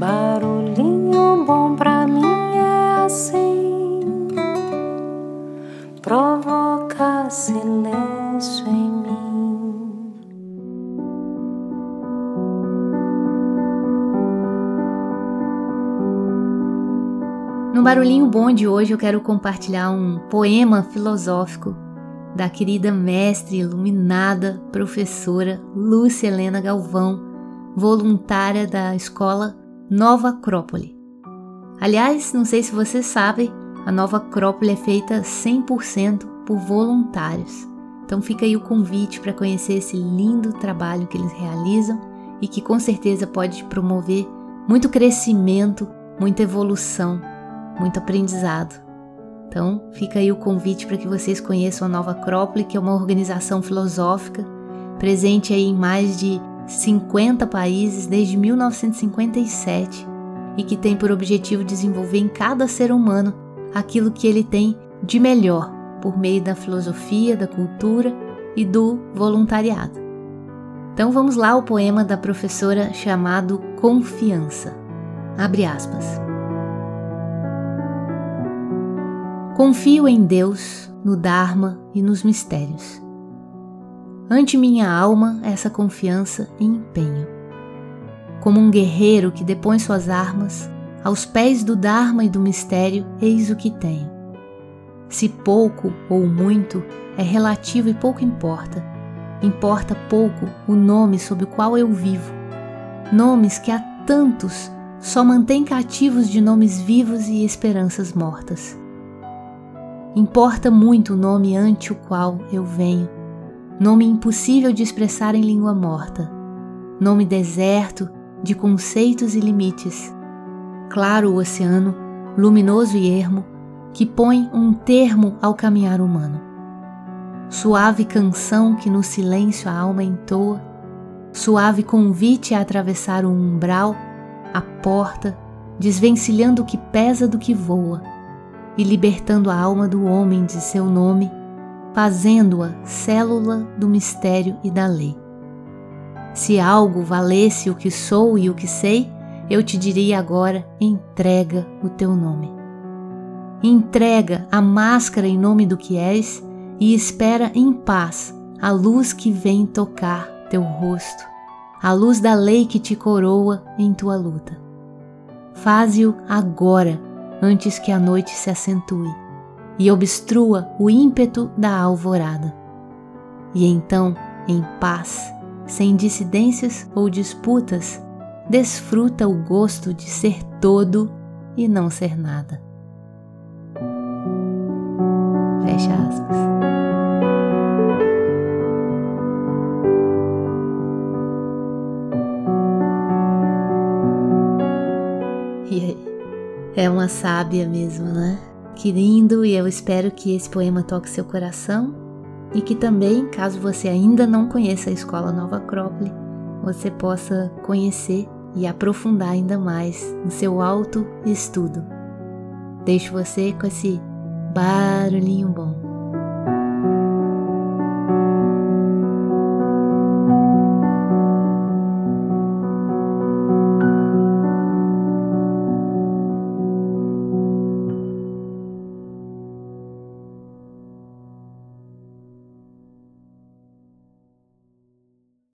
Barulhinho bom pra mim é assim, provoca silêncio em mim. No Barulhinho Bom de hoje eu quero compartilhar um poema filosófico da querida mestre iluminada professora Lúcia Helena Galvão, voluntária da escola Nova Acrópole. Aliás, não sei se você sabe, a Nova Acrópole é feita 100% por voluntários. Então fica aí o convite para conhecer esse lindo trabalho que eles realizam e que com certeza pode promover muito crescimento, muita evolução, muito aprendizado. Então, fica aí o convite para que vocês conheçam a Nova Acrópole, que é uma organização filosófica presente aí em mais de 50 países desde 1957 e que tem por objetivo desenvolver em cada ser humano aquilo que ele tem de melhor por meio da filosofia, da cultura e do voluntariado. Então vamos lá ao poema da professora chamado Confiança. Abre aspas. Confio em Deus, no Dharma e nos mistérios. Ante minha alma essa confiança e empenho. Como um guerreiro que depõe suas armas, aos pés do Dharma e do mistério, eis o que tenho. Se pouco ou muito é relativo e pouco importa, importa pouco o nome sob o qual eu vivo. Nomes que há tantos só mantêm cativos de nomes vivos e esperanças mortas. Importa muito o nome ante o qual eu venho, nome impossível de expressar em língua morta, nome deserto de conceitos e limites. Claro o oceano, luminoso e ermo, que põe um termo ao caminhar humano. Suave canção que no silêncio a alma entoa, suave convite a atravessar o umbral, a porta, desvencilhando o que pesa do que voa e libertando a alma do homem de seu nome, fazendo-a célula do mistério e da lei. Se algo valesse o que sou e o que sei, eu te diria agora: entrega o teu nome. Entrega a máscara em nome do que és e espera em paz a luz que vem tocar teu rosto, a luz da lei que te coroa em tua luta. Faze-o agora antes que a noite se acentue e obstrua o ímpeto da alvorada. E então, em paz, sem dissidências ou disputas, desfruta o gosto de ser todo e não ser nada. Fecha aspas. E aí? É uma sábia mesmo, né? Que lindo e eu espero que esse poema toque seu coração e que também, caso você ainda não conheça a Escola Nova Acrópole, você possa conhecer e aprofundar ainda mais no seu alto estudo. Deixo você com esse barulhinho bom.